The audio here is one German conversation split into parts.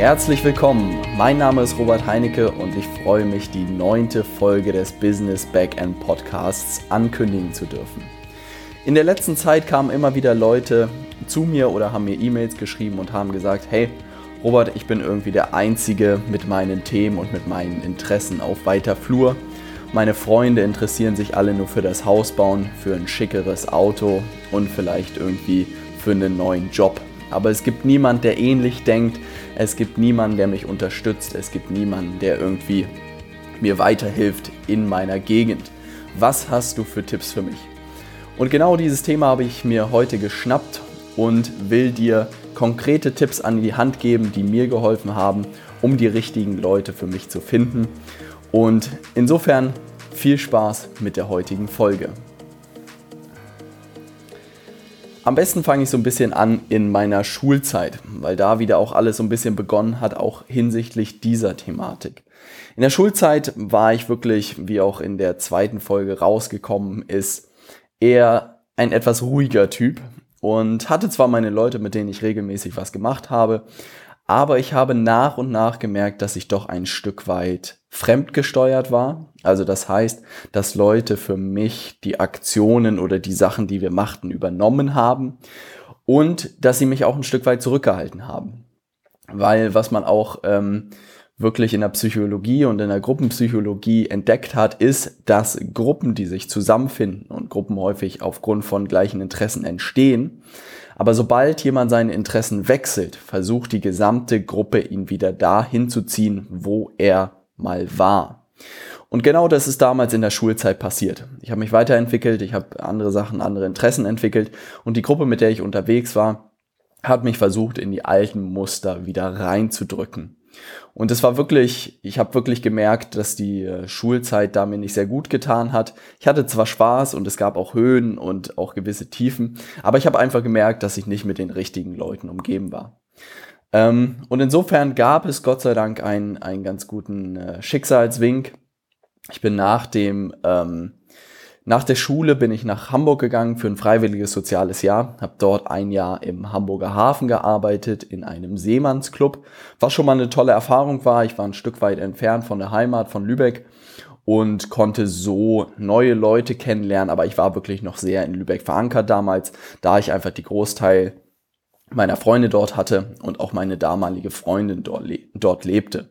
Herzlich willkommen. Mein Name ist Robert Heinecke und ich freue mich, die neunte Folge des Business Backend Podcasts ankündigen zu dürfen. In der letzten Zeit kamen immer wieder Leute zu mir oder haben mir E-Mails geschrieben und haben gesagt, hey, Robert, ich bin irgendwie der Einzige mit meinen Themen und mit meinen Interessen auf weiter Flur. Meine Freunde interessieren sich alle nur für das Hausbauen, für ein schickeres Auto und vielleicht irgendwie für einen neuen Job. Aber es gibt niemanden, der ähnlich denkt. Es gibt niemanden, der mich unterstützt. Es gibt niemanden, der irgendwie mir weiterhilft in meiner Gegend. Was hast du für Tipps für mich? Und genau dieses Thema habe ich mir heute geschnappt und will dir konkrete Tipps an die Hand geben, die mir geholfen haben, um die richtigen Leute für mich zu finden. Und insofern viel Spaß mit der heutigen Folge. Am besten fange ich so ein bisschen an in meiner Schulzeit, weil da wieder auch alles so ein bisschen begonnen hat, auch hinsichtlich dieser Thematik. In der Schulzeit war ich wirklich, wie auch in der zweiten Folge rausgekommen ist, eher ein etwas ruhiger Typ und hatte zwar meine Leute, mit denen ich regelmäßig was gemacht habe, aber ich habe nach und nach gemerkt, dass ich doch ein Stück weit fremdgesteuert war. Also das heißt, dass Leute für mich die Aktionen oder die Sachen, die wir machten, übernommen haben und dass sie mich auch ein Stück weit zurückgehalten haben. Weil was man auch ähm, wirklich in der Psychologie und in der Gruppenpsychologie entdeckt hat, ist, dass Gruppen, die sich zusammenfinden und Gruppen häufig aufgrund von gleichen Interessen entstehen, aber sobald jemand seine Interessen wechselt, versucht die gesamte Gruppe ihn wieder dahin zu ziehen, wo er mal war. Und genau das ist damals in der Schulzeit passiert. Ich habe mich weiterentwickelt, ich habe andere Sachen, andere Interessen entwickelt und die Gruppe, mit der ich unterwegs war, hat mich versucht, in die alten Muster wieder reinzudrücken. Und es war wirklich, ich habe wirklich gemerkt, dass die äh, Schulzeit da mir nicht sehr gut getan hat. Ich hatte zwar Spaß und es gab auch Höhen und auch gewisse Tiefen, aber ich habe einfach gemerkt, dass ich nicht mit den richtigen Leuten umgeben war. Ähm, und insofern gab es Gott sei Dank einen, einen ganz guten äh, Schicksalswink. Ich bin nach dem ähm, nach der Schule bin ich nach Hamburg gegangen für ein freiwilliges soziales Jahr, habe dort ein Jahr im Hamburger Hafen gearbeitet, in einem Seemannsclub, was schon mal eine tolle Erfahrung war. Ich war ein Stück weit entfernt von der Heimat, von Lübeck und konnte so neue Leute kennenlernen, aber ich war wirklich noch sehr in Lübeck verankert damals, da ich einfach die Großteil meiner Freunde dort hatte und auch meine damalige Freundin dort, le dort lebte.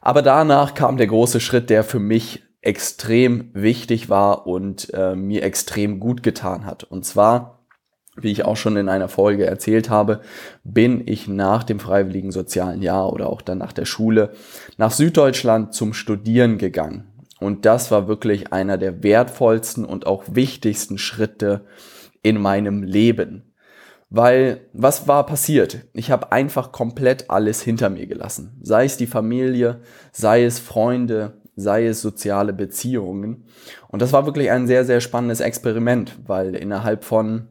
Aber danach kam der große Schritt, der für mich extrem wichtig war und äh, mir extrem gut getan hat. Und zwar, wie ich auch schon in einer Folge erzählt habe, bin ich nach dem freiwilligen sozialen Jahr oder auch dann nach der Schule nach Süddeutschland zum Studieren gegangen. Und das war wirklich einer der wertvollsten und auch wichtigsten Schritte in meinem Leben. Weil was war passiert? Ich habe einfach komplett alles hinter mir gelassen. Sei es die Familie, sei es Freunde, sei es soziale Beziehungen. Und das war wirklich ein sehr, sehr spannendes Experiment, weil innerhalb von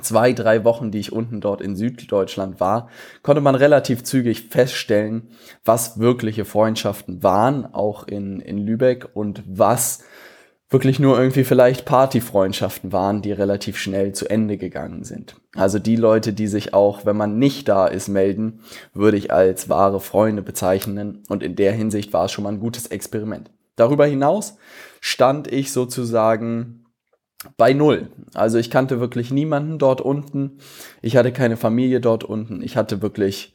zwei, drei Wochen, die ich unten dort in Süddeutschland war, konnte man relativ zügig feststellen, was wirkliche Freundschaften waren, auch in, in Lübeck und was wirklich nur irgendwie vielleicht Partyfreundschaften waren, die relativ schnell zu Ende gegangen sind. Also die Leute, die sich auch, wenn man nicht da ist, melden, würde ich als wahre Freunde bezeichnen. Und in der Hinsicht war es schon mal ein gutes Experiment. Darüber hinaus stand ich sozusagen bei Null. Also ich kannte wirklich niemanden dort unten. Ich hatte keine Familie dort unten. Ich hatte wirklich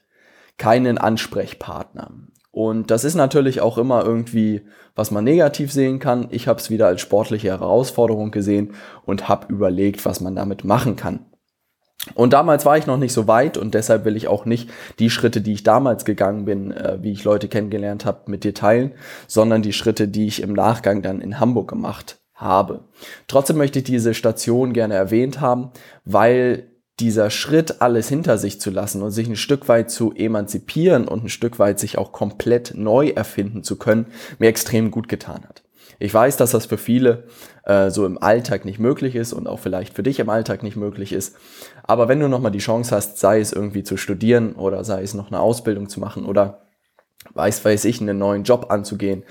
keinen Ansprechpartner. Und das ist natürlich auch immer irgendwie, was man negativ sehen kann. Ich habe es wieder als sportliche Herausforderung gesehen und habe überlegt, was man damit machen kann. Und damals war ich noch nicht so weit und deshalb will ich auch nicht die Schritte, die ich damals gegangen bin, äh, wie ich Leute kennengelernt habe, mit dir teilen, sondern die Schritte, die ich im Nachgang dann in Hamburg gemacht habe. Trotzdem möchte ich diese Station gerne erwähnt haben, weil dieser Schritt, alles hinter sich zu lassen und sich ein Stück weit zu emanzipieren und ein Stück weit sich auch komplett neu erfinden zu können, mir extrem gut getan hat. Ich weiß, dass das für viele äh, so im Alltag nicht möglich ist und auch vielleicht für dich im Alltag nicht möglich ist. Aber wenn du nochmal die Chance hast, sei es irgendwie zu studieren oder sei es noch eine Ausbildung zu machen oder weiß, weiß ich, einen neuen Job anzugehen,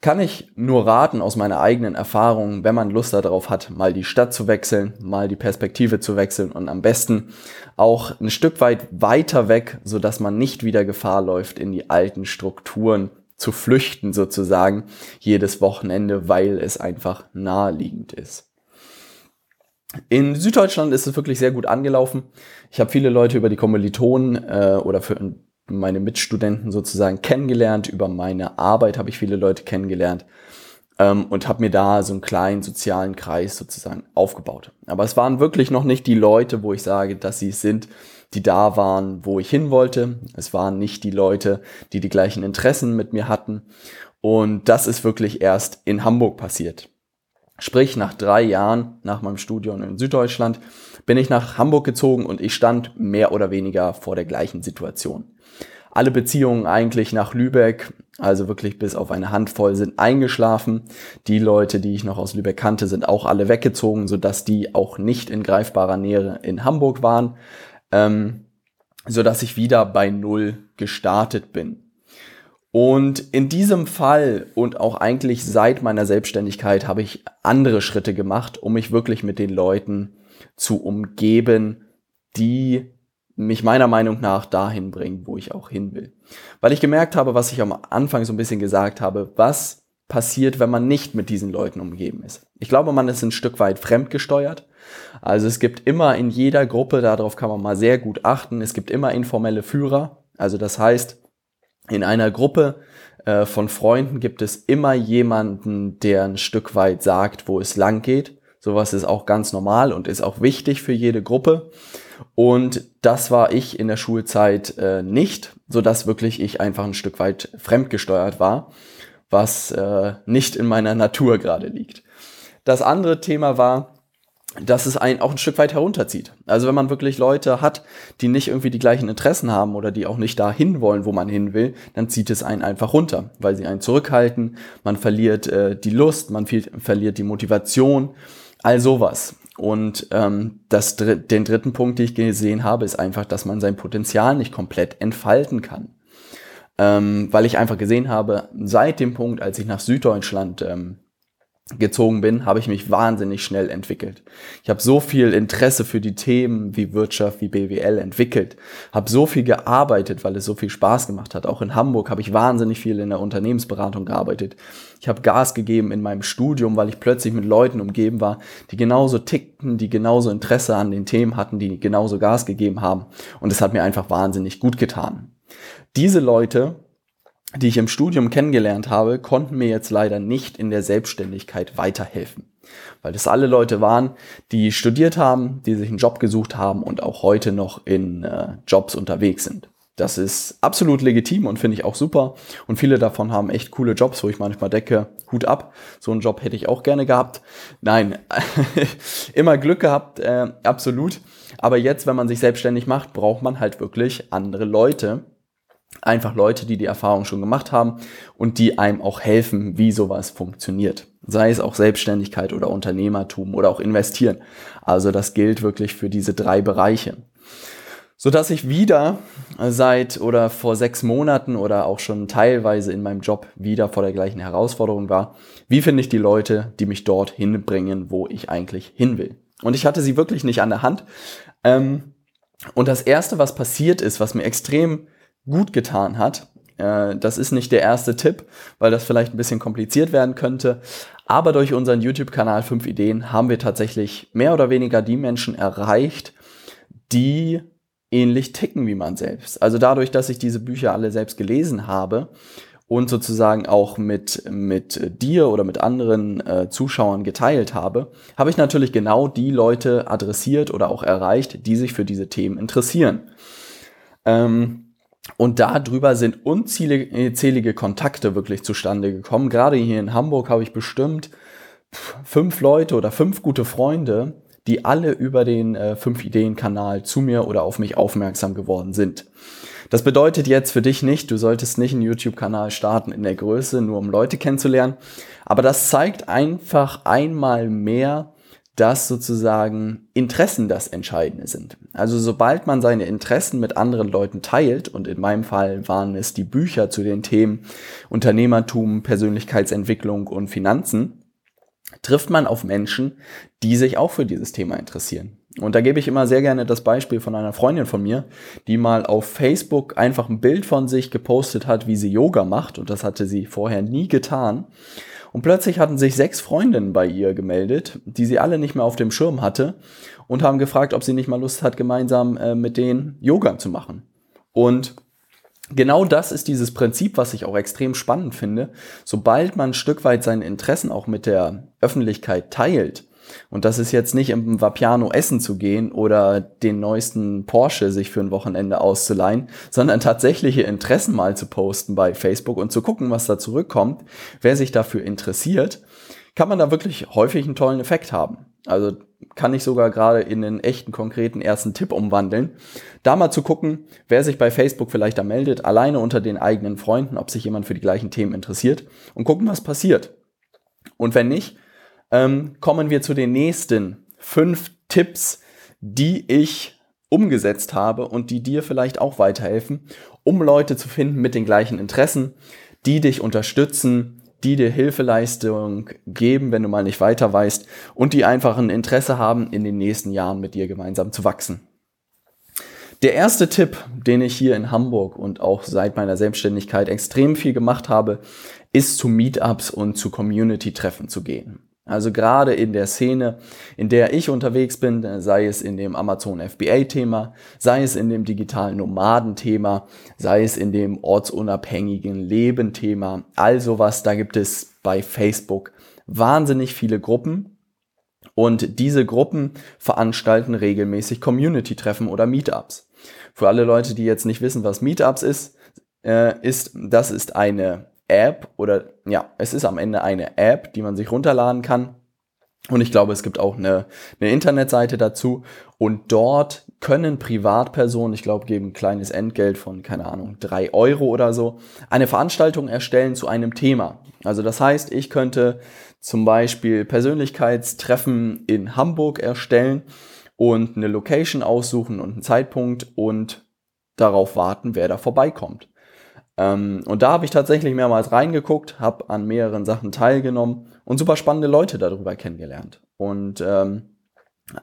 kann ich nur raten aus meiner eigenen Erfahrung, wenn man Lust darauf hat, mal die Stadt zu wechseln, mal die Perspektive zu wechseln und am besten auch ein Stück weit weiter weg, so dass man nicht wieder Gefahr läuft, in die alten Strukturen zu flüchten sozusagen jedes Wochenende, weil es einfach naheliegend ist. In Süddeutschland ist es wirklich sehr gut angelaufen. Ich habe viele Leute über die Kommilitonen äh, oder für meine Mitstudenten sozusagen kennengelernt. Über meine Arbeit habe ich viele Leute kennengelernt ähm, und habe mir da so einen kleinen sozialen Kreis sozusagen aufgebaut. Aber es waren wirklich noch nicht die Leute, wo ich sage, dass sie es sind, die da waren, wo ich hin wollte. Es waren nicht die Leute, die die gleichen Interessen mit mir hatten. Und das ist wirklich erst in Hamburg passiert. Sprich, nach drei Jahren nach meinem Studium in Süddeutschland bin ich nach Hamburg gezogen und ich stand mehr oder weniger vor der gleichen Situation. Alle Beziehungen eigentlich nach Lübeck, also wirklich bis auf eine Handvoll, sind eingeschlafen. Die Leute, die ich noch aus Lübeck kannte, sind auch alle weggezogen, sodass die auch nicht in greifbarer Nähe in Hamburg waren, ähm, sodass ich wieder bei Null gestartet bin. Und in diesem Fall und auch eigentlich seit meiner Selbstständigkeit habe ich andere Schritte gemacht, um mich wirklich mit den Leuten zu umgeben, die mich meiner Meinung nach dahin bringen, wo ich auch hin will. Weil ich gemerkt habe, was ich am Anfang so ein bisschen gesagt habe, was passiert, wenn man nicht mit diesen Leuten umgeben ist. Ich glaube, man ist ein Stück weit fremdgesteuert. Also es gibt immer in jeder Gruppe, darauf kann man mal sehr gut achten, es gibt immer informelle Führer. Also das heißt, in einer Gruppe äh, von Freunden gibt es immer jemanden, der ein Stück weit sagt, wo es lang geht. Sowas ist auch ganz normal und ist auch wichtig für jede Gruppe. Und das war ich in der Schulzeit äh, nicht, so dass wirklich ich einfach ein Stück weit fremdgesteuert war, was äh, nicht in meiner Natur gerade liegt. Das andere Thema war, dass es einen auch ein Stück weit herunterzieht. Also wenn man wirklich Leute hat, die nicht irgendwie die gleichen Interessen haben oder die auch nicht dahin wollen, wo man hin will, dann zieht es einen einfach runter, weil sie einen zurückhalten, man verliert äh, die Lust, man verliert die Motivation, all sowas. Und ähm, das, den dritten Punkt, den ich gesehen habe, ist einfach, dass man sein Potenzial nicht komplett entfalten kann. Ähm, weil ich einfach gesehen habe, seit dem Punkt, als ich nach Süddeutschland ähm, gezogen bin, habe ich mich wahnsinnig schnell entwickelt. Ich habe so viel Interesse für die Themen wie Wirtschaft, wie BWL entwickelt, habe so viel gearbeitet, weil es so viel Spaß gemacht hat. Auch in Hamburg habe ich wahnsinnig viel in der Unternehmensberatung gearbeitet. Ich habe Gas gegeben in meinem Studium, weil ich plötzlich mit Leuten umgeben war, die genauso tickten, die genauso Interesse an den Themen hatten, die genauso Gas gegeben haben. Und es hat mir einfach wahnsinnig gut getan. Diese Leute die ich im Studium kennengelernt habe, konnten mir jetzt leider nicht in der Selbstständigkeit weiterhelfen. Weil das alle Leute waren, die studiert haben, die sich einen Job gesucht haben und auch heute noch in äh, Jobs unterwegs sind. Das ist absolut legitim und finde ich auch super. Und viele davon haben echt coole Jobs, wo ich manchmal decke, Hut ab. So einen Job hätte ich auch gerne gehabt. Nein, immer Glück gehabt, äh, absolut. Aber jetzt, wenn man sich selbstständig macht, braucht man halt wirklich andere Leute, einfach Leute, die die Erfahrung schon gemacht haben und die einem auch helfen, wie sowas funktioniert. Sei es auch Selbstständigkeit oder Unternehmertum oder auch investieren. Also das gilt wirklich für diese drei Bereiche. So dass ich wieder seit oder vor sechs Monaten oder auch schon teilweise in meinem Job wieder vor der gleichen Herausforderung war. Wie finde ich die Leute, die mich dort hinbringen, wo ich eigentlich hin will? Und ich hatte sie wirklich nicht an der Hand. Ähm, und das erste, was passiert ist, was mir extrem gut getan hat. Äh, das ist nicht der erste Tipp, weil das vielleicht ein bisschen kompliziert werden könnte. Aber durch unseren YouTube-Kanal 5 Ideen haben wir tatsächlich mehr oder weniger die Menschen erreicht, die ähnlich ticken wie man selbst. Also dadurch, dass ich diese Bücher alle selbst gelesen habe und sozusagen auch mit, mit dir oder mit anderen äh, Zuschauern geteilt habe, habe ich natürlich genau die Leute adressiert oder auch erreicht, die sich für diese Themen interessieren. Ähm, und darüber sind unzählige Kontakte wirklich zustande gekommen. Gerade hier in Hamburg habe ich bestimmt fünf Leute oder fünf gute Freunde, die alle über den äh, fünf Ideen Kanal zu mir oder auf mich aufmerksam geworden sind. Das bedeutet jetzt für dich nicht, du solltest nicht einen YouTube-Kanal starten in der Größe, nur um Leute kennenzulernen. Aber das zeigt einfach einmal mehr, dass sozusagen Interessen das Entscheidende sind. Also sobald man seine Interessen mit anderen Leuten teilt, und in meinem Fall waren es die Bücher zu den Themen Unternehmertum, Persönlichkeitsentwicklung und Finanzen, trifft man auf Menschen, die sich auch für dieses Thema interessieren. Und da gebe ich immer sehr gerne das Beispiel von einer Freundin von mir, die mal auf Facebook einfach ein Bild von sich gepostet hat, wie sie Yoga macht. Und das hatte sie vorher nie getan. Und plötzlich hatten sich sechs Freundinnen bei ihr gemeldet, die sie alle nicht mehr auf dem Schirm hatte und haben gefragt, ob sie nicht mal Lust hat, gemeinsam äh, mit denen Yoga zu machen. Und genau das ist dieses Prinzip, was ich auch extrem spannend finde. Sobald man ein Stück weit seine Interessen auch mit der Öffentlichkeit teilt, und das ist jetzt nicht im Vapiano essen zu gehen oder den neuesten Porsche sich für ein Wochenende auszuleihen, sondern tatsächliche Interessen mal zu posten bei Facebook und zu gucken, was da zurückkommt. Wer sich dafür interessiert, kann man da wirklich häufig einen tollen Effekt haben. Also kann ich sogar gerade in einen echten, konkreten ersten Tipp umwandeln. Da mal zu gucken, wer sich bei Facebook vielleicht da meldet, alleine unter den eigenen Freunden, ob sich jemand für die gleichen Themen interessiert und gucken, was passiert. Und wenn nicht, ähm, kommen wir zu den nächsten fünf Tipps, die ich umgesetzt habe und die dir vielleicht auch weiterhelfen, um Leute zu finden mit den gleichen Interessen, die dich unterstützen, die dir Hilfeleistung geben, wenn du mal nicht weiter weißt und die einfach ein Interesse haben, in den nächsten Jahren mit dir gemeinsam zu wachsen. Der erste Tipp, den ich hier in Hamburg und auch seit meiner Selbstständigkeit extrem viel gemacht habe, ist zu Meetups und zu Community-Treffen zu gehen. Also gerade in der Szene, in der ich unterwegs bin, sei es in dem Amazon FBA-Thema, sei es in dem digitalen Nomaden-Thema, sei es in dem ortsunabhängigen Leben-Thema, all sowas, da gibt es bei Facebook wahnsinnig viele Gruppen. Und diese Gruppen veranstalten regelmäßig Community-Treffen oder Meetups. Für alle Leute, die jetzt nicht wissen, was Meetups ist, äh, ist, das ist eine App oder ja, es ist am Ende eine App, die man sich runterladen kann. Und ich glaube, es gibt auch eine, eine Internetseite dazu. Und dort können Privatpersonen, ich glaube, geben ein kleines Entgelt von, keine Ahnung, drei Euro oder so, eine Veranstaltung erstellen zu einem Thema. Also das heißt, ich könnte zum Beispiel Persönlichkeitstreffen in Hamburg erstellen und eine Location aussuchen und einen Zeitpunkt und darauf warten, wer da vorbeikommt. Ähm, und da habe ich tatsächlich mehrmals reingeguckt, habe an mehreren Sachen teilgenommen und super spannende Leute darüber kennengelernt. Und ähm,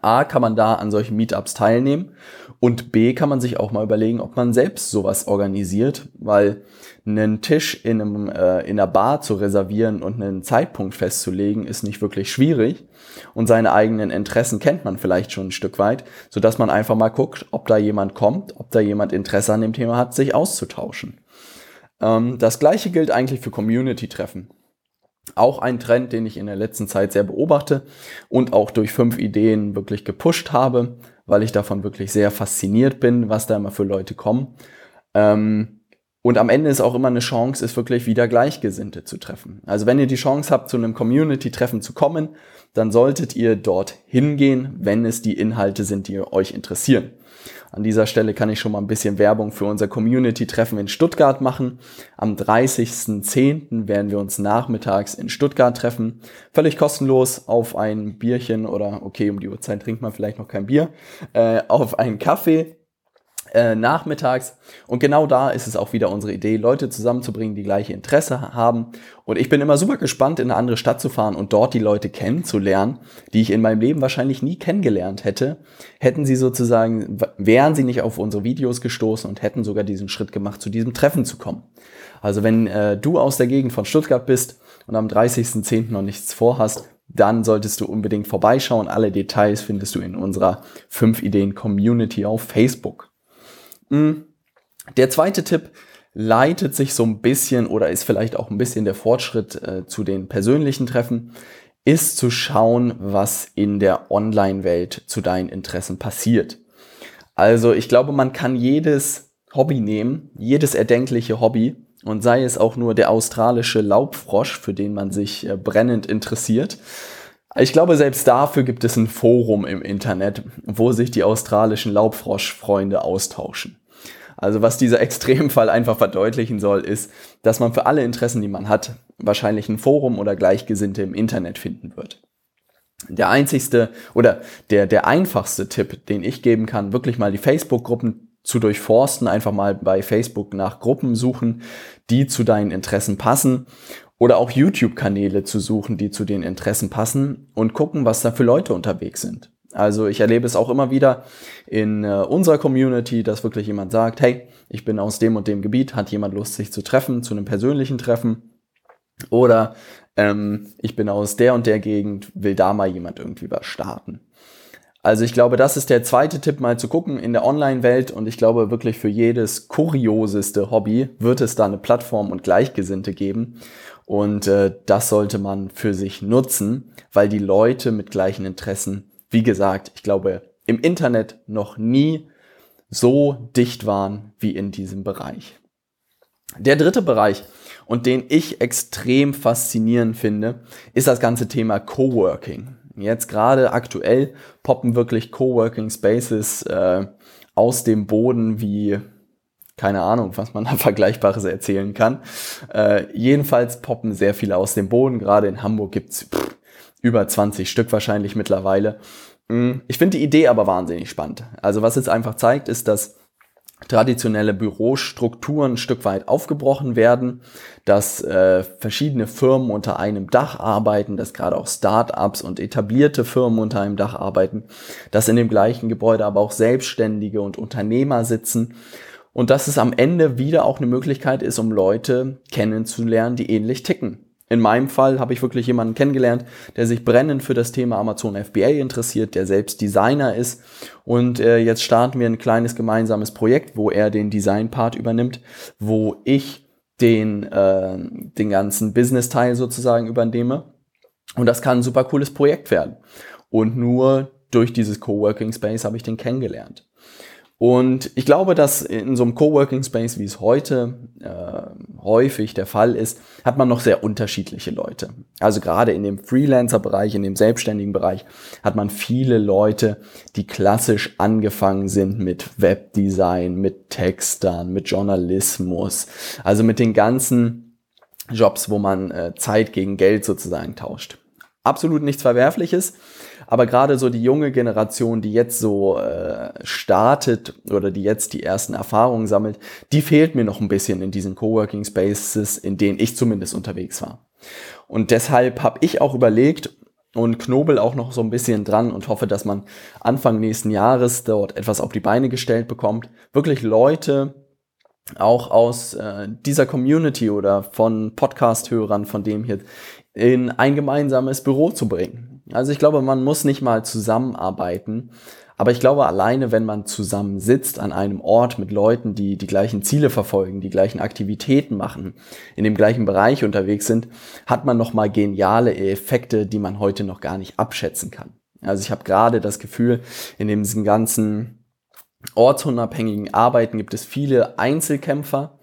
A, kann man da an solchen Meetups teilnehmen und B, kann man sich auch mal überlegen, ob man selbst sowas organisiert, weil einen Tisch in, einem, äh, in einer Bar zu reservieren und einen Zeitpunkt festzulegen, ist nicht wirklich schwierig und seine eigenen Interessen kennt man vielleicht schon ein Stück weit, sodass man einfach mal guckt, ob da jemand kommt, ob da jemand Interesse an dem Thema hat, sich auszutauschen. Ähm, das gleiche gilt eigentlich für Community-Treffen. Auch ein Trend, den ich in der letzten Zeit sehr beobachte und auch durch fünf Ideen wirklich gepusht habe, weil ich davon wirklich sehr fasziniert bin, was da immer für Leute kommen. Ähm, und am Ende ist auch immer eine Chance, ist wirklich wieder Gleichgesinnte zu treffen. Also wenn ihr die Chance habt, zu einem Community-Treffen zu kommen, dann solltet ihr dort hingehen, wenn es die Inhalte sind, die euch interessieren. An dieser Stelle kann ich schon mal ein bisschen Werbung für unser Community-Treffen in Stuttgart machen. Am 30.10. werden wir uns nachmittags in Stuttgart treffen. Völlig kostenlos auf ein Bierchen oder okay, um die Uhrzeit trinkt man vielleicht noch kein Bier, äh, auf einen Kaffee äh, nachmittags. Und genau da ist es auch wieder unsere Idee, Leute zusammenzubringen, die gleiche Interesse haben. Und ich bin immer super gespannt, in eine andere Stadt zu fahren und dort die Leute kennenzulernen, die ich in meinem Leben wahrscheinlich nie kennengelernt hätte. Hätten sie sozusagen, wären sie nicht auf unsere Videos gestoßen und hätten sogar diesen Schritt gemacht, zu diesem Treffen zu kommen. Also wenn äh, du aus der Gegend von Stuttgart bist und am 30.10. noch nichts vorhast, dann solltest du unbedingt vorbeischauen. Alle Details findest du in unserer 5 Ideen Community auf Facebook. Hm. Der zweite Tipp leitet sich so ein bisschen oder ist vielleicht auch ein bisschen der Fortschritt äh, zu den persönlichen Treffen, ist zu schauen, was in der Online-Welt zu deinen Interessen passiert. Also ich glaube, man kann jedes Hobby nehmen, jedes erdenkliche Hobby und sei es auch nur der australische Laubfrosch, für den man sich äh, brennend interessiert. Ich glaube, selbst dafür gibt es ein Forum im Internet, wo sich die australischen Laubfroschfreunde austauschen. Also was dieser Extremfall einfach verdeutlichen soll, ist, dass man für alle Interessen, die man hat, wahrscheinlich ein Forum oder Gleichgesinnte im Internet finden wird. Der einzigste oder der, der einfachste Tipp, den ich geben kann, wirklich mal die Facebook-Gruppen zu durchforsten, einfach mal bei Facebook nach Gruppen suchen, die zu deinen Interessen passen oder auch YouTube-Kanäle zu suchen, die zu den Interessen passen und gucken, was da für Leute unterwegs sind. Also ich erlebe es auch immer wieder in äh, unserer Community, dass wirklich jemand sagt, hey, ich bin aus dem und dem Gebiet, hat jemand Lust, sich zu treffen, zu einem persönlichen Treffen? Oder ähm, ich bin aus der und der Gegend, will da mal jemand irgendwie was starten. Also ich glaube, das ist der zweite Tipp, mal zu gucken in der Online-Welt. Und ich glaube wirklich für jedes kurioseste Hobby wird es da eine Plattform und Gleichgesinnte geben. Und äh, das sollte man für sich nutzen, weil die Leute mit gleichen Interessen, wie gesagt, ich glaube, im Internet noch nie so dicht waren wie in diesem Bereich. Der dritte Bereich, und den ich extrem faszinierend finde, ist das ganze Thema Coworking. Jetzt gerade aktuell poppen wirklich Coworking Spaces äh, aus dem Boden wie keine Ahnung, was man da Vergleichbares erzählen kann. Äh, jedenfalls poppen sehr viele aus dem Boden. Gerade in Hamburg gibt's pff, über 20 Stück wahrscheinlich mittlerweile. Mm, ich finde die Idee aber wahnsinnig spannend. Also was es einfach zeigt, ist, dass traditionelle Bürostrukturen ein Stück weit aufgebrochen werden, dass äh, verschiedene Firmen unter einem Dach arbeiten, dass gerade auch Start-ups und etablierte Firmen unter einem Dach arbeiten, dass in dem gleichen Gebäude aber auch Selbstständige und Unternehmer sitzen und dass es am Ende wieder auch eine Möglichkeit ist, um Leute kennenzulernen, die ähnlich ticken. In meinem Fall habe ich wirklich jemanden kennengelernt, der sich brennend für das Thema Amazon FBA interessiert, der selbst Designer ist. Und äh, jetzt starten wir ein kleines gemeinsames Projekt, wo er den Design-Part übernimmt, wo ich den, äh, den ganzen Business-Teil sozusagen übernehme. Und das kann ein super cooles Projekt werden. Und nur durch dieses Coworking Space habe ich den kennengelernt. Und ich glaube, dass in so einem Coworking Space, wie es heute äh, häufig der Fall ist, hat man noch sehr unterschiedliche Leute. Also gerade in dem Freelancer-Bereich, in dem selbstständigen Bereich, hat man viele Leute, die klassisch angefangen sind mit Webdesign, mit Textern, mit Journalismus, also mit den ganzen Jobs, wo man äh, Zeit gegen Geld sozusagen tauscht. Absolut nichts Verwerfliches. Aber gerade so die junge Generation, die jetzt so äh, startet oder die jetzt die ersten Erfahrungen sammelt, die fehlt mir noch ein bisschen in diesen Coworking Spaces, in denen ich zumindest unterwegs war. Und deshalb habe ich auch überlegt und knobel auch noch so ein bisschen dran und hoffe, dass man Anfang nächsten Jahres dort etwas auf die Beine gestellt bekommt. Wirklich Leute, auch aus äh, dieser Community oder von Podcast-Hörern, von dem hier in ein gemeinsames Büro zu bringen. Also ich glaube, man muss nicht mal zusammenarbeiten. Aber ich glaube, alleine, wenn man zusammen sitzt an einem Ort mit Leuten, die die gleichen Ziele verfolgen, die gleichen Aktivitäten machen, in dem gleichen Bereich unterwegs sind, hat man nochmal geniale Effekte, die man heute noch gar nicht abschätzen kann. Also ich habe gerade das Gefühl, in diesem ganzen ortsunabhängigen Arbeiten gibt es viele Einzelkämpfer,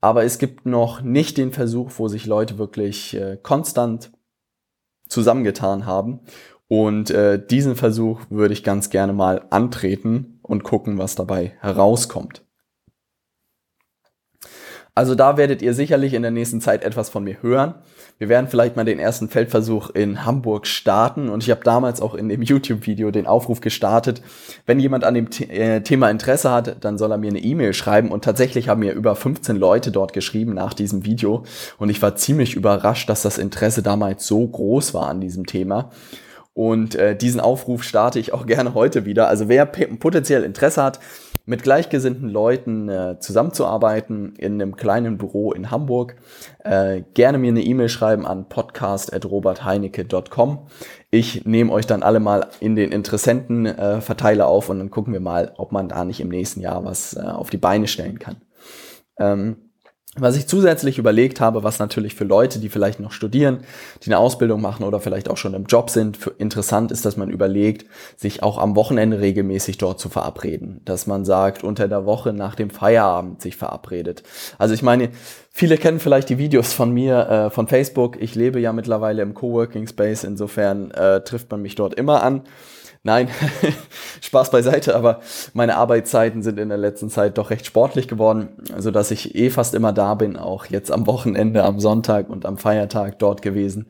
aber es gibt noch nicht den Versuch, wo sich Leute wirklich äh, konstant zusammengetan haben. Und äh, diesen Versuch würde ich ganz gerne mal antreten und gucken, was dabei herauskommt. Also da werdet ihr sicherlich in der nächsten Zeit etwas von mir hören. Wir werden vielleicht mal den ersten Feldversuch in Hamburg starten und ich habe damals auch in dem YouTube-Video den Aufruf gestartet, wenn jemand an dem äh, Thema Interesse hat, dann soll er mir eine E-Mail schreiben und tatsächlich haben mir über 15 Leute dort geschrieben nach diesem Video und ich war ziemlich überrascht, dass das Interesse damals so groß war an diesem Thema. Und äh, diesen Aufruf starte ich auch gerne heute wieder. Also wer potenziell Interesse hat, mit gleichgesinnten Leuten äh, zusammenzuarbeiten in einem kleinen Büro in Hamburg, äh, gerne mir eine E-Mail schreiben an podcast.robertheinecke.com. Ich nehme euch dann alle mal in den Interessentenverteiler äh, auf und dann gucken wir mal, ob man da nicht im nächsten Jahr was äh, auf die Beine stellen kann. Ähm, was ich zusätzlich überlegt habe, was natürlich für Leute, die vielleicht noch studieren, die eine Ausbildung machen oder vielleicht auch schon im Job sind, interessant ist, dass man überlegt, sich auch am Wochenende regelmäßig dort zu verabreden. Dass man sagt, unter der Woche nach dem Feierabend sich verabredet. Also ich meine, viele kennen vielleicht die Videos von mir äh, von Facebook. Ich lebe ja mittlerweile im Coworking Space, insofern äh, trifft man mich dort immer an. Nein, Spaß beiseite, aber meine Arbeitszeiten sind in der letzten Zeit doch recht sportlich geworden, so dass ich eh fast immer da bin, auch jetzt am Wochenende, am Sonntag und am Feiertag dort gewesen.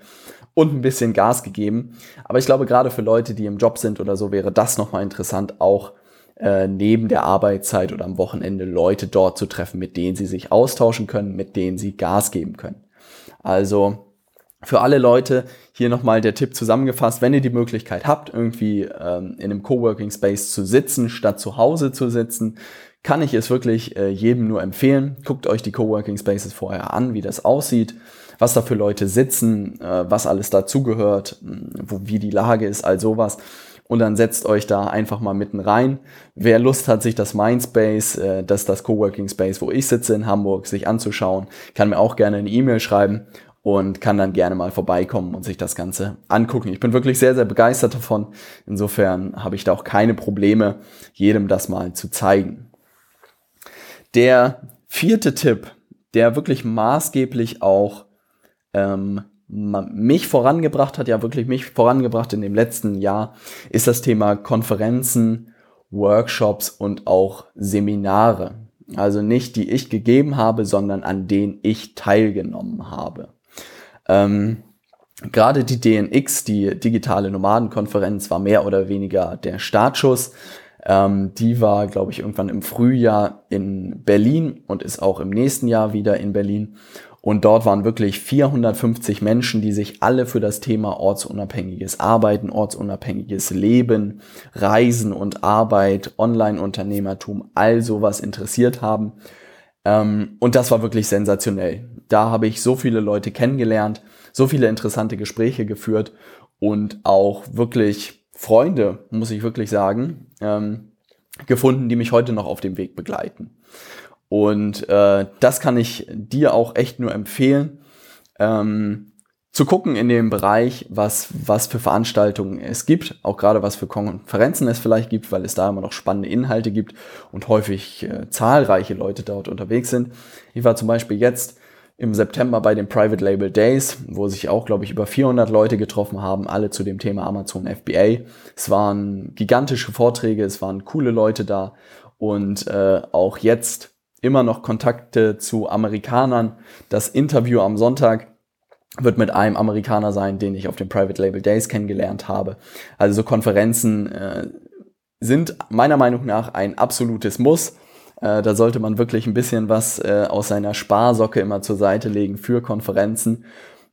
und ein bisschen Gas gegeben. Aber ich glaube, gerade für Leute, die im Job sind oder so, wäre das nochmal interessant, auch äh, neben der Arbeitszeit oder am Wochenende Leute dort zu treffen, mit denen sie sich austauschen können, mit denen sie Gas geben können. Also für alle Leute hier nochmal der Tipp zusammengefasst, wenn ihr die Möglichkeit habt, irgendwie ähm, in einem Coworking Space zu sitzen, statt zu Hause zu sitzen, kann ich es wirklich äh, jedem nur empfehlen. Guckt euch die Coworking Spaces vorher an, wie das aussieht, was da für Leute sitzen, äh, was alles dazugehört, wo, wie die Lage ist, all sowas. Und dann setzt euch da einfach mal mitten rein. Wer Lust hat, sich das Mindspace, äh, das das Coworking Space, wo ich sitze in Hamburg, sich anzuschauen, kann mir auch gerne eine E-Mail schreiben und kann dann gerne mal vorbeikommen und sich das Ganze angucken. Ich bin wirklich sehr, sehr begeistert davon. Insofern habe ich da auch keine Probleme, jedem das mal zu zeigen. Der vierte Tipp, der wirklich maßgeblich auch ähm, mich vorangebracht hat, ja wirklich mich vorangebracht in dem letzten Jahr, ist das Thema Konferenzen, Workshops und auch Seminare. Also nicht die ich gegeben habe, sondern an denen ich teilgenommen habe. Ähm, Gerade die DNX, die digitale Nomadenkonferenz, war mehr oder weniger der Startschuss. Ähm, die war, glaube ich, irgendwann im Frühjahr in Berlin und ist auch im nächsten Jahr wieder in Berlin. Und dort waren wirklich 450 Menschen, die sich alle für das Thema ortsunabhängiges Arbeiten, ortsunabhängiges Leben, Reisen und Arbeit, Online-Unternehmertum, all sowas interessiert haben. Ähm, und das war wirklich sensationell. Da habe ich so viele Leute kennengelernt, so viele interessante Gespräche geführt und auch wirklich Freunde, muss ich wirklich sagen, ähm, gefunden, die mich heute noch auf dem Weg begleiten. Und äh, das kann ich dir auch echt nur empfehlen, ähm, zu gucken in dem Bereich, was, was für Veranstaltungen es gibt, auch gerade was für Konferenzen es vielleicht gibt, weil es da immer noch spannende Inhalte gibt und häufig äh, zahlreiche Leute dort unterwegs sind. Ich war zum Beispiel jetzt im September bei den Private Label Days, wo sich auch, glaube ich, über 400 Leute getroffen haben, alle zu dem Thema Amazon FBA. Es waren gigantische Vorträge, es waren coole Leute da und äh, auch jetzt immer noch Kontakte zu Amerikanern. Das Interview am Sonntag wird mit einem Amerikaner sein, den ich auf den Private Label Days kennengelernt habe. Also so Konferenzen äh, sind meiner Meinung nach ein absolutes Muss. Äh, da sollte man wirklich ein bisschen was äh, aus seiner Sparsocke immer zur Seite legen für Konferenzen,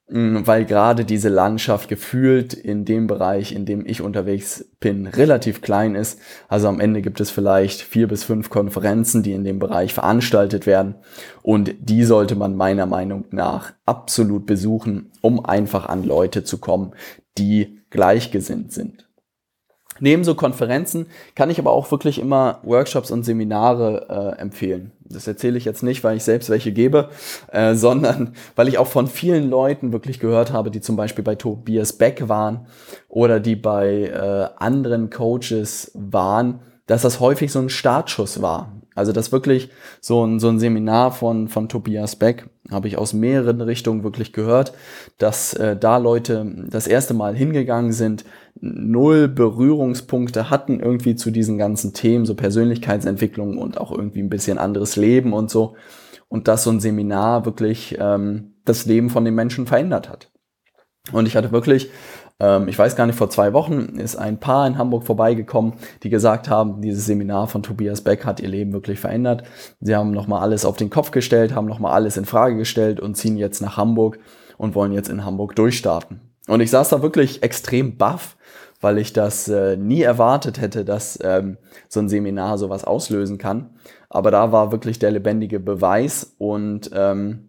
mh, weil gerade diese Landschaft gefühlt in dem Bereich, in dem ich unterwegs bin, relativ klein ist. Also am Ende gibt es vielleicht vier bis fünf Konferenzen, die in dem Bereich veranstaltet werden. Und die sollte man meiner Meinung nach absolut besuchen, um einfach an Leute zu kommen, die gleichgesinnt sind. Neben so Konferenzen kann ich aber auch wirklich immer Workshops und Seminare äh, empfehlen. Das erzähle ich jetzt nicht, weil ich selbst welche gebe, äh, sondern weil ich auch von vielen Leuten wirklich gehört habe, die zum Beispiel bei Tobias Beck waren oder die bei äh, anderen Coaches waren, dass das häufig so ein Startschuss war. Also das wirklich so ein, so ein Seminar von, von Tobias Beck habe ich aus mehreren Richtungen wirklich gehört, dass äh, da Leute das erste Mal hingegangen sind, null Berührungspunkte hatten irgendwie zu diesen ganzen Themen, so Persönlichkeitsentwicklung und auch irgendwie ein bisschen anderes Leben und so. Und dass so ein Seminar wirklich ähm, das Leben von den Menschen verändert hat. Und ich hatte wirklich, ich weiß gar nicht, vor zwei Wochen ist ein Paar in Hamburg vorbeigekommen, die gesagt haben, dieses Seminar von Tobias Beck hat ihr Leben wirklich verändert. Sie haben nochmal alles auf den Kopf gestellt, haben nochmal alles in Frage gestellt und ziehen jetzt nach Hamburg und wollen jetzt in Hamburg durchstarten. Und ich saß da wirklich extrem baff, weil ich das äh, nie erwartet hätte, dass ähm, so ein Seminar sowas auslösen kann. Aber da war wirklich der lebendige Beweis und ähm,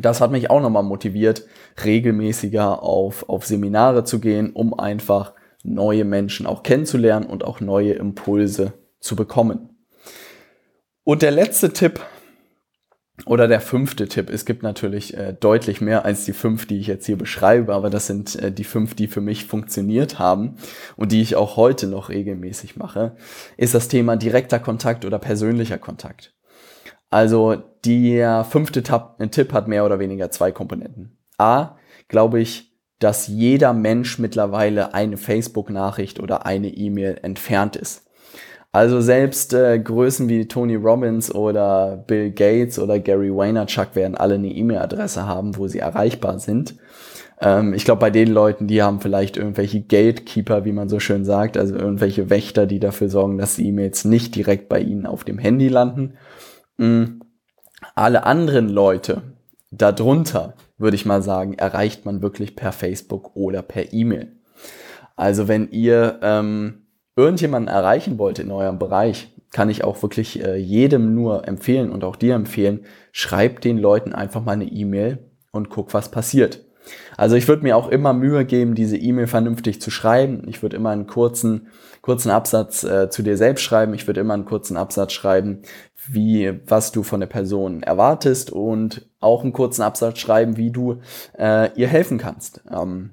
das hat mich auch nochmal motiviert, regelmäßiger auf, auf Seminare zu gehen, um einfach neue Menschen auch kennenzulernen und auch neue Impulse zu bekommen. Und der letzte Tipp, oder der fünfte Tipp. Es gibt natürlich äh, deutlich mehr als die fünf, die ich jetzt hier beschreibe, aber das sind äh, die fünf, die für mich funktioniert haben und die ich auch heute noch regelmäßig mache, ist das Thema direkter Kontakt oder persönlicher Kontakt. Also der fünfte äh, Tipp hat mehr oder weniger zwei Komponenten. A, glaube ich, dass jeder Mensch mittlerweile eine Facebook-Nachricht oder eine E-Mail entfernt ist. Also selbst äh, Größen wie Tony Robbins oder Bill Gates oder Gary Vaynerchuk werden alle eine E-Mail-Adresse haben, wo sie erreichbar sind. Ähm, ich glaube, bei den Leuten, die haben vielleicht irgendwelche Gatekeeper, wie man so schön sagt, also irgendwelche Wächter, die dafür sorgen, dass die E-Mails nicht direkt bei ihnen auf dem Handy landen. Mhm. Alle anderen Leute darunter, würde ich mal sagen, erreicht man wirklich per Facebook oder per E-Mail. Also wenn ihr ähm, irgendjemanden erreichen wollt in eurem Bereich, kann ich auch wirklich äh, jedem nur empfehlen und auch dir empfehlen, schreibt den Leuten einfach mal eine E-Mail und guck, was passiert. Also ich würde mir auch immer Mühe geben, diese E-Mail vernünftig zu schreiben. Ich würde immer einen kurzen, kurzen Absatz äh, zu dir selbst schreiben. Ich würde immer einen kurzen Absatz schreiben, wie, was du von der Person erwartest und auch einen kurzen Absatz schreiben, wie du äh, ihr helfen kannst. Ähm,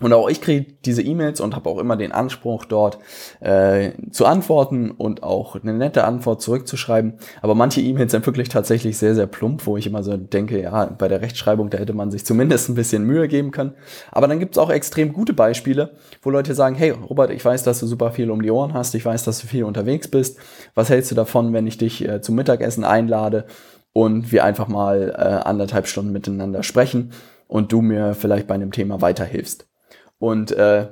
und auch ich kriege diese E-Mails und habe auch immer den Anspruch, dort äh, zu antworten und auch eine nette Antwort zurückzuschreiben. Aber manche E-Mails sind wirklich tatsächlich sehr, sehr plump, wo ich immer so denke, ja, bei der Rechtschreibung, da hätte man sich zumindest ein bisschen Mühe geben können. Aber dann gibt es auch extrem gute Beispiele, wo Leute sagen, hey Robert, ich weiß, dass du super viel um die Ohren hast, ich weiß, dass du viel unterwegs bist. Was hältst du davon, wenn ich dich äh, zum Mittagessen einlade und wir einfach mal äh, anderthalb Stunden miteinander sprechen und du mir vielleicht bei einem Thema weiterhilfst? Und äh,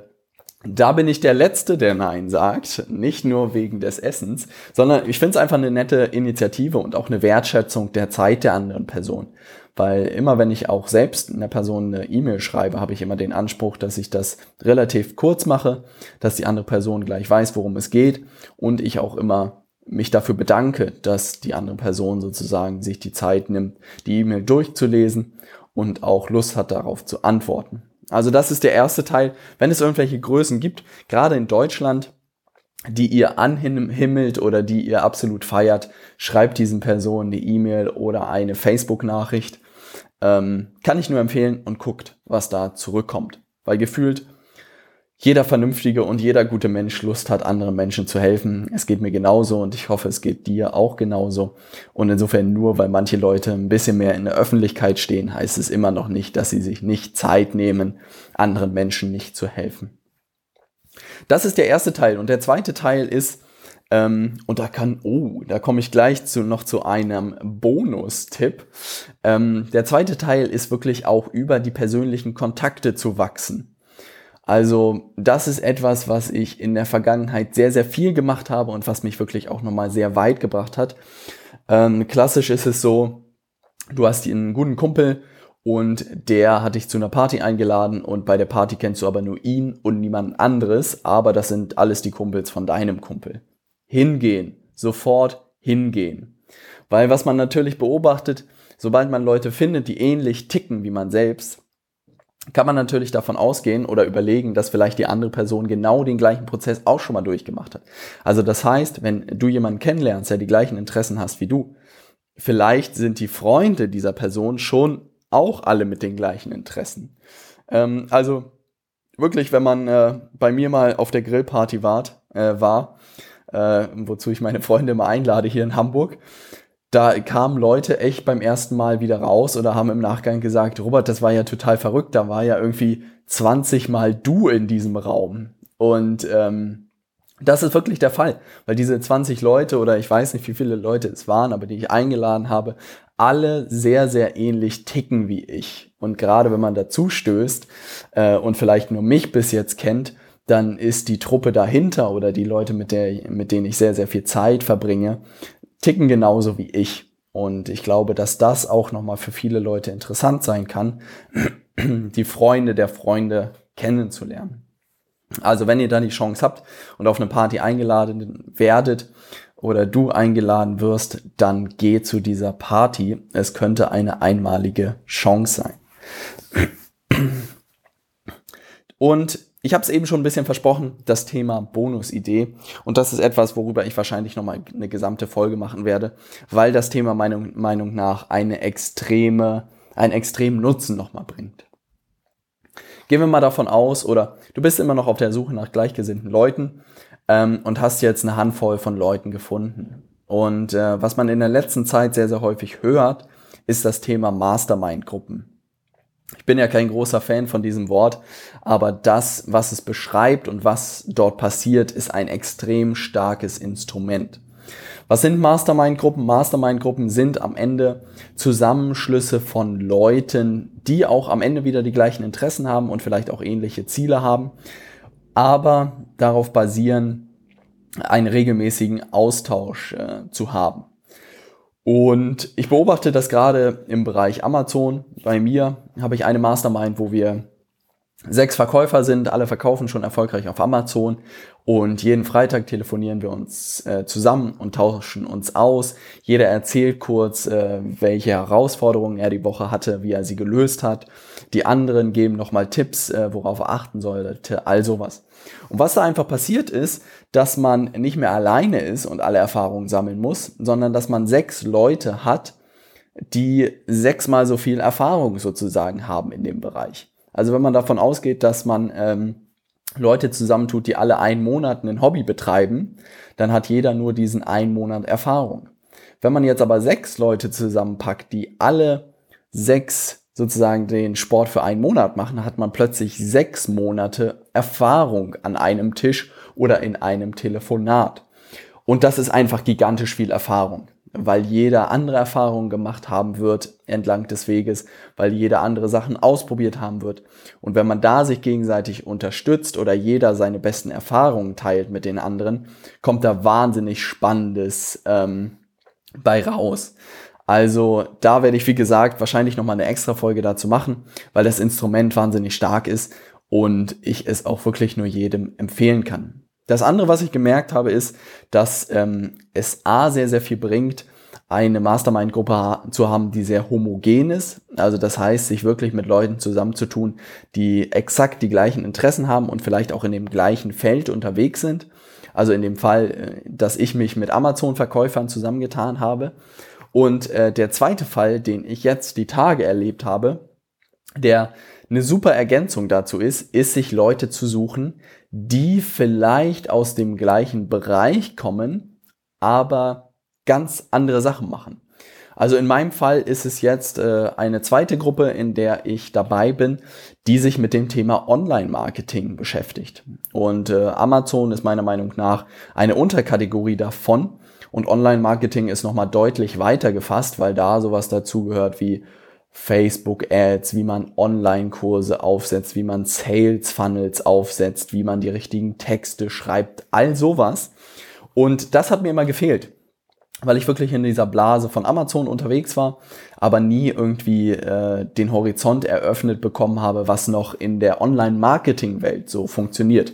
da bin ich der Letzte, der Nein sagt. Nicht nur wegen des Essens, sondern ich finde es einfach eine nette Initiative und auch eine Wertschätzung der Zeit der anderen Person. Weil immer wenn ich auch selbst einer Person eine E-Mail schreibe, habe ich immer den Anspruch, dass ich das relativ kurz mache, dass die andere Person gleich weiß, worum es geht und ich auch immer mich dafür bedanke, dass die andere Person sozusagen sich die Zeit nimmt, die E-Mail durchzulesen und auch Lust hat darauf zu antworten. Also das ist der erste Teil. Wenn es irgendwelche Größen gibt, gerade in Deutschland, die ihr anhimmelt oder die ihr absolut feiert, schreibt diesen Personen die E-Mail oder eine Facebook-Nachricht. Ähm, kann ich nur empfehlen und guckt, was da zurückkommt. Weil gefühlt jeder vernünftige und jeder gute Mensch Lust hat, anderen Menschen zu helfen. Es geht mir genauso und ich hoffe, es geht dir auch genauso. Und insofern nur, weil manche Leute ein bisschen mehr in der Öffentlichkeit stehen, heißt es immer noch nicht, dass sie sich nicht Zeit nehmen, anderen Menschen nicht zu helfen. Das ist der erste Teil. Und der zweite Teil ist, ähm, und da kann, oh, da komme ich gleich zu, noch zu einem Bonustipp. Ähm, der zweite Teil ist wirklich auch über die persönlichen Kontakte zu wachsen. Also das ist etwas, was ich in der Vergangenheit sehr, sehr viel gemacht habe und was mich wirklich auch nochmal sehr weit gebracht hat. Ähm, klassisch ist es so, du hast einen guten Kumpel und der hat dich zu einer Party eingeladen und bei der Party kennst du aber nur ihn und niemand anderes, aber das sind alles die Kumpels von deinem Kumpel. Hingehen, sofort hingehen. Weil was man natürlich beobachtet, sobald man Leute findet, die ähnlich ticken wie man selbst, kann man natürlich davon ausgehen oder überlegen, dass vielleicht die andere Person genau den gleichen Prozess auch schon mal durchgemacht hat. Also das heißt, wenn du jemanden kennenlernst, der die gleichen Interessen hast wie du, vielleicht sind die Freunde dieser Person schon auch alle mit den gleichen Interessen. Ähm, also wirklich, wenn man äh, bei mir mal auf der Grillparty wart, äh, war, äh, wozu ich meine Freunde immer einlade hier in Hamburg, da kamen Leute echt beim ersten Mal wieder raus oder haben im Nachgang gesagt, Robert, das war ja total verrückt, da war ja irgendwie 20 Mal du in diesem Raum. Und ähm, das ist wirklich der Fall, weil diese 20 Leute oder ich weiß nicht, wie viele Leute es waren, aber die ich eingeladen habe, alle sehr, sehr ähnlich ticken wie ich. Und gerade wenn man dazu stößt äh, und vielleicht nur mich bis jetzt kennt, dann ist die Truppe dahinter oder die Leute, mit, der, mit denen ich sehr, sehr viel Zeit verbringe, ticken genauso wie ich. Und ich glaube, dass das auch nochmal für viele Leute interessant sein kann, die Freunde der Freunde kennenzulernen. Also wenn ihr da die Chance habt und auf eine Party eingeladen werdet oder du eingeladen wirst, dann geh zu dieser Party. Es könnte eine einmalige Chance sein. Und ich habe es eben schon ein bisschen versprochen, das Thema Bonusidee. Und das ist etwas, worüber ich wahrscheinlich nochmal eine gesamte Folge machen werde, weil das Thema meiner Meinung nach eine extreme, einen extremen Nutzen nochmal bringt. Gehen wir mal davon aus, oder du bist immer noch auf der Suche nach gleichgesinnten Leuten ähm, und hast jetzt eine Handvoll von Leuten gefunden. Und äh, was man in der letzten Zeit sehr, sehr häufig hört, ist das Thema Mastermind-Gruppen. Ich bin ja kein großer Fan von diesem Wort, aber das, was es beschreibt und was dort passiert, ist ein extrem starkes Instrument. Was sind Mastermind-Gruppen? Mastermind-Gruppen sind am Ende Zusammenschlüsse von Leuten, die auch am Ende wieder die gleichen Interessen haben und vielleicht auch ähnliche Ziele haben, aber darauf basieren, einen regelmäßigen Austausch äh, zu haben. Und ich beobachte das gerade im Bereich Amazon. Bei mir habe ich eine Mastermind, wo wir sechs Verkäufer sind, alle verkaufen schon erfolgreich auf Amazon und jeden Freitag telefonieren wir uns äh, zusammen und tauschen uns aus. Jeder erzählt kurz, äh, welche Herausforderungen er die Woche hatte, wie er sie gelöst hat. Die anderen geben nochmal Tipps, äh, worauf er achten sollte, all sowas. Und was da einfach passiert ist, dass man nicht mehr alleine ist und alle Erfahrungen sammeln muss, sondern dass man sechs Leute hat, die sechsmal so viel Erfahrung sozusagen haben in dem Bereich. Also wenn man davon ausgeht, dass man ähm, Leute zusammentut, die alle einen Monat ein Hobby betreiben, dann hat jeder nur diesen einen Monat Erfahrung. Wenn man jetzt aber sechs Leute zusammenpackt, die alle sechs sozusagen den Sport für einen Monat machen, hat man plötzlich sechs Monate Erfahrung an einem Tisch oder in einem Telefonat. Und das ist einfach gigantisch viel Erfahrung weil jeder andere Erfahrungen gemacht haben wird entlang des Weges, weil jeder andere Sachen ausprobiert haben wird. Und wenn man da sich gegenseitig unterstützt oder jeder seine besten Erfahrungen teilt mit den anderen, kommt da wahnsinnig Spannendes ähm, bei raus. Also da werde ich, wie gesagt, wahrscheinlich nochmal eine extra Folge dazu machen, weil das Instrument wahnsinnig stark ist und ich es auch wirklich nur jedem empfehlen kann. Das andere, was ich gemerkt habe, ist, dass ähm, es A sehr, sehr viel bringt, eine Mastermind-Gruppe zu haben, die sehr homogen ist. Also das heißt, sich wirklich mit Leuten zusammenzutun, die exakt die gleichen Interessen haben und vielleicht auch in dem gleichen Feld unterwegs sind. Also in dem Fall, äh, dass ich mich mit Amazon-Verkäufern zusammengetan habe. Und äh, der zweite Fall, den ich jetzt die Tage erlebt habe, der eine super Ergänzung dazu ist, ist sich Leute zu suchen, die vielleicht aus dem gleichen Bereich kommen, aber ganz andere Sachen machen. Also in meinem Fall ist es jetzt äh, eine zweite Gruppe, in der ich dabei bin, die sich mit dem Thema Online-Marketing beschäftigt. Und äh, Amazon ist meiner Meinung nach eine Unterkategorie davon. Und Online-Marketing ist nochmal deutlich weiter gefasst, weil da sowas dazugehört wie Facebook-Ads, wie man Online-Kurse aufsetzt, wie man Sales-Funnels aufsetzt, wie man die richtigen Texte schreibt, all sowas. Und das hat mir immer gefehlt, weil ich wirklich in dieser Blase von Amazon unterwegs war, aber nie irgendwie äh, den Horizont eröffnet bekommen habe, was noch in der Online-Marketing-Welt so funktioniert.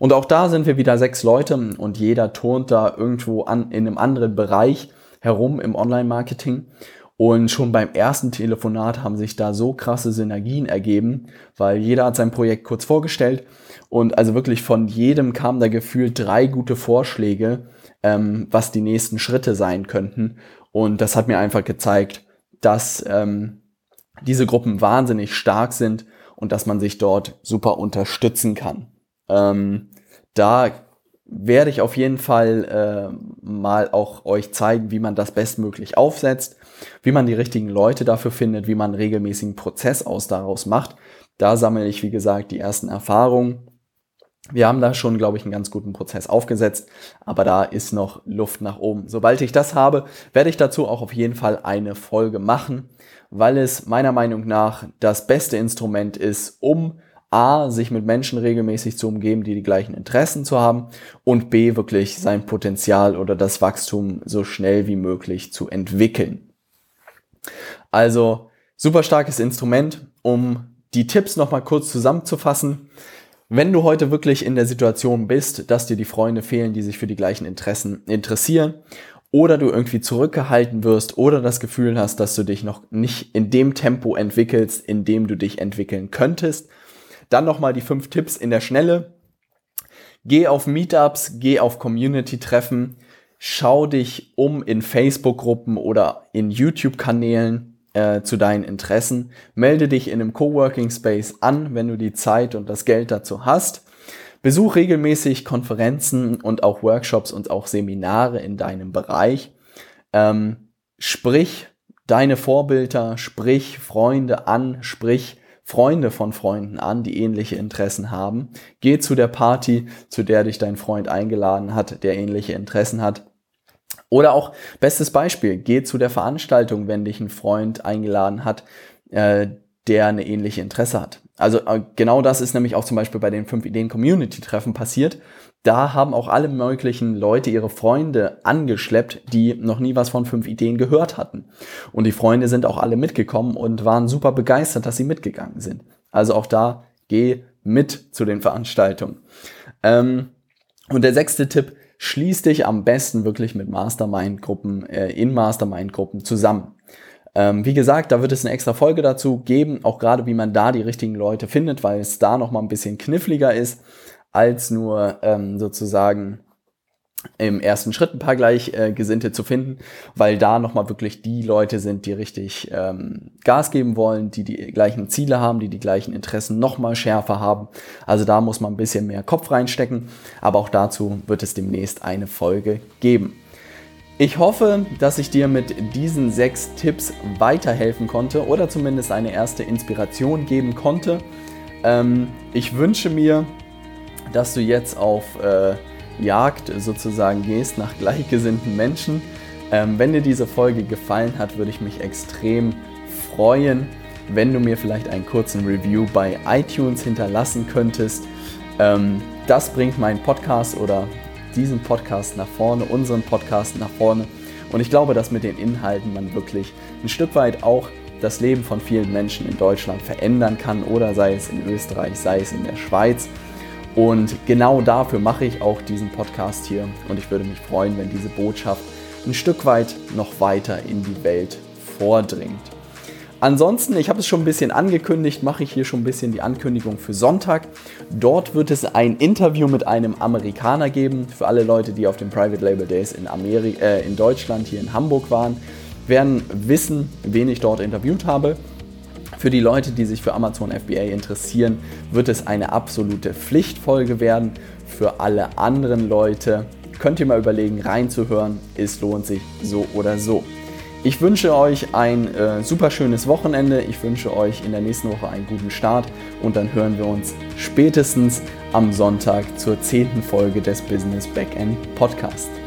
Und auch da sind wir wieder sechs Leute und jeder turnt da irgendwo an, in einem anderen Bereich herum im Online-Marketing. Und schon beim ersten Telefonat haben sich da so krasse Synergien ergeben, weil jeder hat sein Projekt kurz vorgestellt und also wirklich von jedem kamen da gefühlt drei gute Vorschläge, ähm, was die nächsten Schritte sein könnten. Und das hat mir einfach gezeigt, dass ähm, diese Gruppen wahnsinnig stark sind und dass man sich dort super unterstützen kann. Ähm, da werde ich auf jeden Fall äh, mal auch euch zeigen, wie man das bestmöglich aufsetzt, wie man die richtigen Leute dafür findet, wie man einen regelmäßigen Prozess aus daraus macht. Da sammle ich, wie gesagt, die ersten Erfahrungen. Wir haben da schon, glaube ich, einen ganz guten Prozess aufgesetzt, aber da ist noch Luft nach oben. Sobald ich das habe, werde ich dazu auch auf jeden Fall eine Folge machen, weil es meiner Meinung nach das beste Instrument ist, um A, sich mit Menschen regelmäßig zu umgeben, die die gleichen Interessen zu haben und B, wirklich sein Potenzial oder das Wachstum so schnell wie möglich zu entwickeln. Also super starkes Instrument, um die Tipps nochmal kurz zusammenzufassen. Wenn du heute wirklich in der Situation bist, dass dir die Freunde fehlen, die sich für die gleichen Interessen interessieren oder du irgendwie zurückgehalten wirst oder das Gefühl hast, dass du dich noch nicht in dem Tempo entwickelst, in dem du dich entwickeln könntest, dann nochmal die fünf Tipps in der Schnelle. Geh auf Meetups, geh auf Community-Treffen, schau dich um in Facebook-Gruppen oder in YouTube-Kanälen äh, zu deinen Interessen. Melde dich in einem Coworking Space an, wenn du die Zeit und das Geld dazu hast. Besuch regelmäßig Konferenzen und auch Workshops und auch Seminare in deinem Bereich. Ähm, sprich deine Vorbilder, sprich Freunde an, sprich Freunde von Freunden an, die ähnliche Interessen haben. Geh zu der Party, zu der dich dein Freund eingeladen hat, der ähnliche Interessen hat. Oder auch, bestes Beispiel, geh zu der Veranstaltung, wenn dich ein Freund eingeladen hat, äh, der eine ähnliche Interesse hat. Also äh, genau das ist nämlich auch zum Beispiel bei den 5 Ideen Community Treffen passiert. Da haben auch alle möglichen Leute ihre Freunde angeschleppt, die noch nie was von 5 Ideen gehört hatten. Und die Freunde sind auch alle mitgekommen und waren super begeistert, dass sie mitgegangen sind. Also auch da geh mit zu den Veranstaltungen. Ähm, und der sechste Tipp, schließ dich am besten wirklich mit Mastermind-Gruppen, äh, in Mastermind-Gruppen zusammen. Ähm, wie gesagt, da wird es eine extra Folge dazu geben, auch gerade wie man da die richtigen Leute findet, weil es da nochmal ein bisschen kniffliger ist, als nur ähm, sozusagen im ersten Schritt ein paar Gleichgesinnte äh, zu finden, weil da nochmal wirklich die Leute sind, die richtig ähm, Gas geben wollen, die die gleichen Ziele haben, die die gleichen Interessen nochmal schärfer haben. Also da muss man ein bisschen mehr Kopf reinstecken, aber auch dazu wird es demnächst eine Folge geben. Ich hoffe, dass ich dir mit diesen sechs Tipps weiterhelfen konnte oder zumindest eine erste Inspiration geben konnte. Ähm, ich wünsche mir, dass du jetzt auf äh, Jagd sozusagen gehst nach gleichgesinnten Menschen. Ähm, wenn dir diese Folge gefallen hat, würde ich mich extrem freuen, wenn du mir vielleicht einen kurzen Review bei iTunes hinterlassen könntest. Ähm, das bringt meinen Podcast oder diesen Podcast nach vorne, unseren Podcast nach vorne. Und ich glaube, dass mit den Inhalten man wirklich ein Stück weit auch das Leben von vielen Menschen in Deutschland verändern kann oder sei es in Österreich, sei es in der Schweiz. Und genau dafür mache ich auch diesen Podcast hier und ich würde mich freuen, wenn diese Botschaft ein Stück weit noch weiter in die Welt vordringt. Ansonsten, ich habe es schon ein bisschen angekündigt, mache ich hier schon ein bisschen die Ankündigung für Sonntag. Dort wird es ein Interview mit einem Amerikaner geben. Für alle Leute, die auf den Private Label Days in, Ameri äh, in Deutschland, hier in Hamburg waren, werden wissen, wen ich dort interviewt habe. Für die Leute, die sich für Amazon FBA interessieren, wird es eine absolute Pflichtfolge werden. Für alle anderen Leute könnt ihr mal überlegen, reinzuhören. Es lohnt sich so oder so. Ich wünsche euch ein äh, super schönes Wochenende. Ich wünsche euch in der nächsten Woche einen guten Start und dann hören wir uns spätestens am Sonntag zur zehnten Folge des Business Backend Podcast.